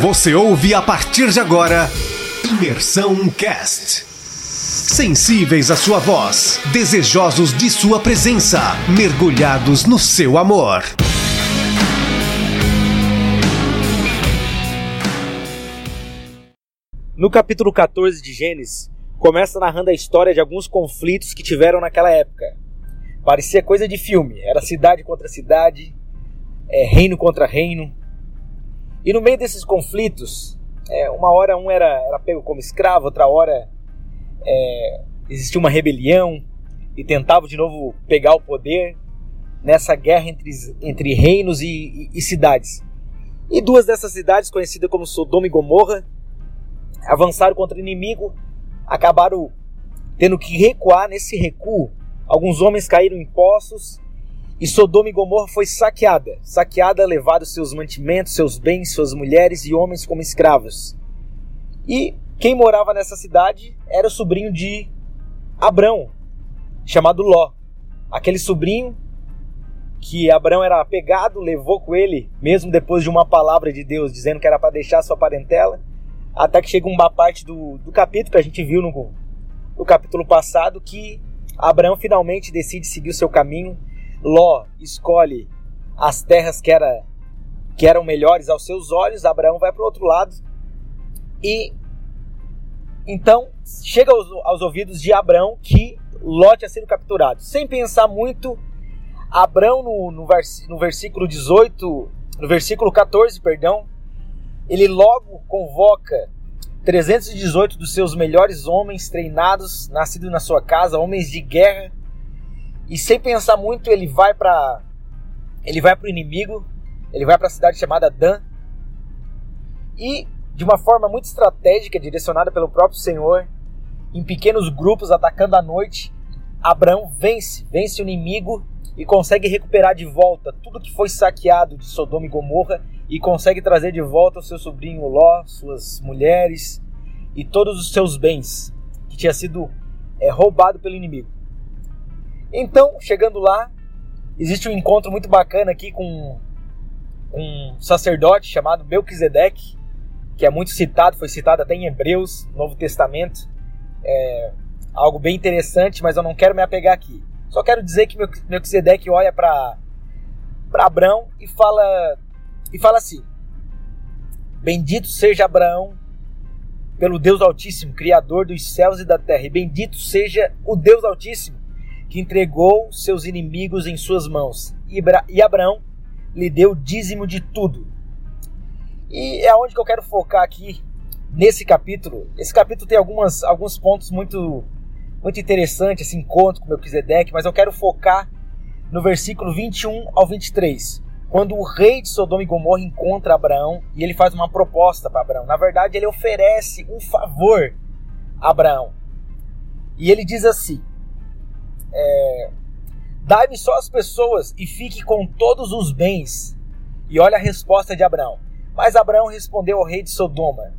Você ouve a partir de agora Imersão Cast. Sensíveis à sua voz, desejosos de sua presença, mergulhados no seu amor. No capítulo 14 de Gênesis, começa narrando a história de alguns conflitos que tiveram naquela época. Parecia coisa de filme, era cidade contra cidade, é, reino contra reino. E no meio desses conflitos, é, uma hora um era, era pego como escravo, outra hora é, existia uma rebelião e tentava de novo pegar o poder nessa guerra entre, entre reinos e, e, e cidades. E duas dessas cidades, conhecidas como Sodoma e Gomorra, avançaram contra o inimigo, acabaram tendo que recuar. Nesse recuo, alguns homens caíram em poços e Sodoma e Gomorra foi saqueada. Saqueada, levados seus mantimentos, seus bens, suas mulheres e homens como escravos. E quem morava nessa cidade era o sobrinho de Abrão, chamado Ló. Aquele sobrinho que Abrão era apegado, levou com ele, mesmo depois de uma palavra de Deus dizendo que era para deixar sua parentela, até que chega uma parte do, do capítulo que a gente viu no, no capítulo passado que Abraão finalmente decide seguir o seu caminho Ló escolhe as terras que, era, que eram melhores aos seus olhos, Abraão vai para o outro lado e então chega aos, aos, ouvidos de Abraão que Ló tinha sido capturado. Sem pensar muito, Abraão no, no, vers, no versículo 18, no versículo 14, perdão, ele logo convoca 318 dos seus melhores homens treinados, nascidos na sua casa, homens de guerra, e sem pensar muito, ele vai para ele vai para o inimigo, ele vai para a cidade chamada Dan. E de uma forma muito estratégica, direcionada pelo próprio Senhor, em pequenos grupos atacando à noite, Abraão vence, vence o inimigo e consegue recuperar de volta tudo que foi saqueado de Sodoma e Gomorra e consegue trazer de volta o seu sobrinho Ló, suas mulheres e todos os seus bens que tinha sido é, roubado pelo inimigo. Então, chegando lá, existe um encontro muito bacana aqui com um sacerdote chamado Melquisedeque, que é muito citado, foi citado até em Hebreus, Novo Testamento. É algo bem interessante, mas eu não quero me apegar aqui. Só quero dizer que Melquisedeque olha para para Abraão e fala e fala assim: Bendito seja Abraão pelo Deus Altíssimo, criador dos céus e da terra, e bendito seja o Deus Altíssimo que entregou seus inimigos em suas mãos. E Abraão lhe deu dízimo de tudo. E é onde que eu quero focar aqui nesse capítulo. Esse capítulo tem algumas, alguns pontos muito muito interessantes, esse encontro com Melquisedeque, mas eu quero focar no versículo 21 ao 23, quando o rei de Sodoma e Gomorra encontra Abraão e ele faz uma proposta para Abraão. Na verdade, ele oferece um favor a Abraão. E ele diz assim: é, Dai-me só as pessoas e fique com todos os bens. E olha a resposta de Abraão. Mas Abraão respondeu ao rei de Sodoma: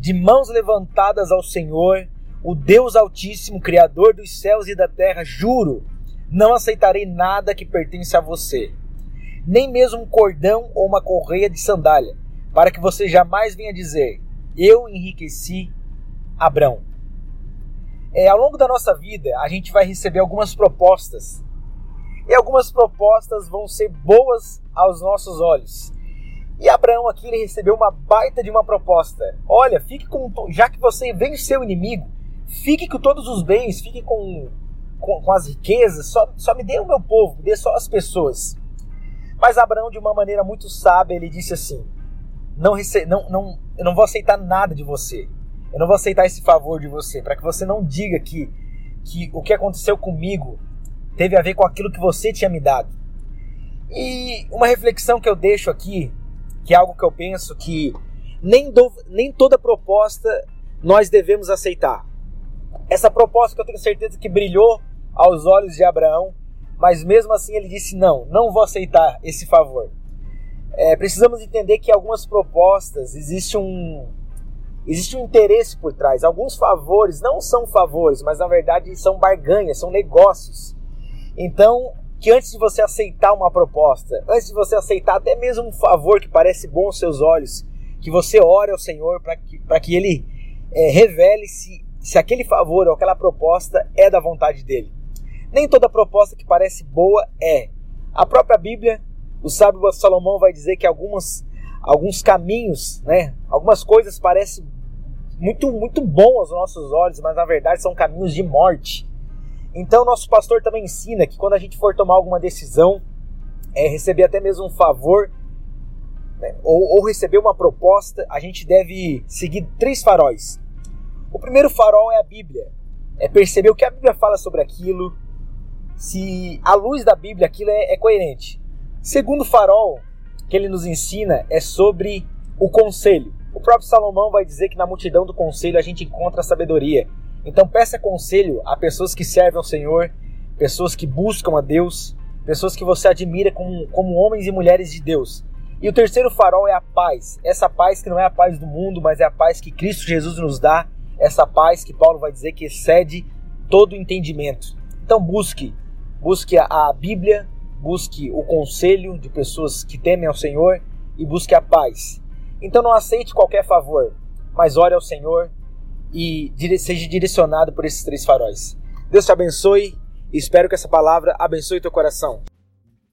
De mãos levantadas ao Senhor, o Deus Altíssimo, Criador dos céus e da terra, juro, não aceitarei nada que pertence a você, nem mesmo um cordão ou uma correia de sandália, para que você jamais venha dizer: Eu enriqueci Abraão. É, ao longo da nossa vida, a gente vai receber algumas propostas. E algumas propostas vão ser boas aos nossos olhos. E Abraão aqui ele recebeu uma baita de uma proposta. Olha, fique com já que você venceu o inimigo, fique com todos os bens, fique com, com, com as riquezas, só, só me dê o meu povo, me dê só as pessoas. Mas Abraão, de uma maneira muito sábia, ele disse assim: não, rece não, não, eu não vou aceitar nada de você. Eu não vou aceitar esse favor de você, para que você não diga que, que o que aconteceu comigo teve a ver com aquilo que você tinha me dado. E uma reflexão que eu deixo aqui, que é algo que eu penso que nem, do, nem toda proposta nós devemos aceitar. Essa proposta que eu tenho certeza que brilhou aos olhos de Abraão, mas mesmo assim ele disse: Não, não vou aceitar esse favor. É, precisamos entender que algumas propostas existe um, Existe um interesse por trás. Alguns favores não são favores, mas na verdade são barganhas, são negócios. Então, que antes de você aceitar uma proposta, antes de você aceitar até mesmo um favor que parece bom aos seus olhos, que você ore ao Senhor para que, que Ele é, revele se, se aquele favor ou aquela proposta é da vontade dele. Nem toda proposta que parece boa é. A própria Bíblia, o sábio Salomão vai dizer que algumas, alguns caminhos, né, algumas coisas parecem muito, muito bom aos nossos olhos, mas na verdade são caminhos de morte. Então, nosso pastor também ensina que quando a gente for tomar alguma decisão, é, receber até mesmo um favor, né, ou, ou receber uma proposta, a gente deve seguir três faróis. O primeiro farol é a Bíblia, é perceber o que a Bíblia fala sobre aquilo, se à luz da Bíblia aquilo é, é coerente. Segundo farol que ele nos ensina é sobre o conselho. O próprio Salomão vai dizer que na multidão do conselho a gente encontra a sabedoria. Então peça conselho a pessoas que servem ao Senhor, pessoas que buscam a Deus, pessoas que você admira como, como homens e mulheres de Deus. E o terceiro farol é a paz. Essa paz que não é a paz do mundo, mas é a paz que Cristo Jesus nos dá. Essa paz que Paulo vai dizer que excede todo entendimento. Então busque, busque a Bíblia, busque o conselho de pessoas que temem ao Senhor e busque a paz. Então não aceite qualquer favor, mas ore ao Senhor e seja direcionado por esses três faróis. Deus te abençoe e espero que essa palavra abençoe teu coração.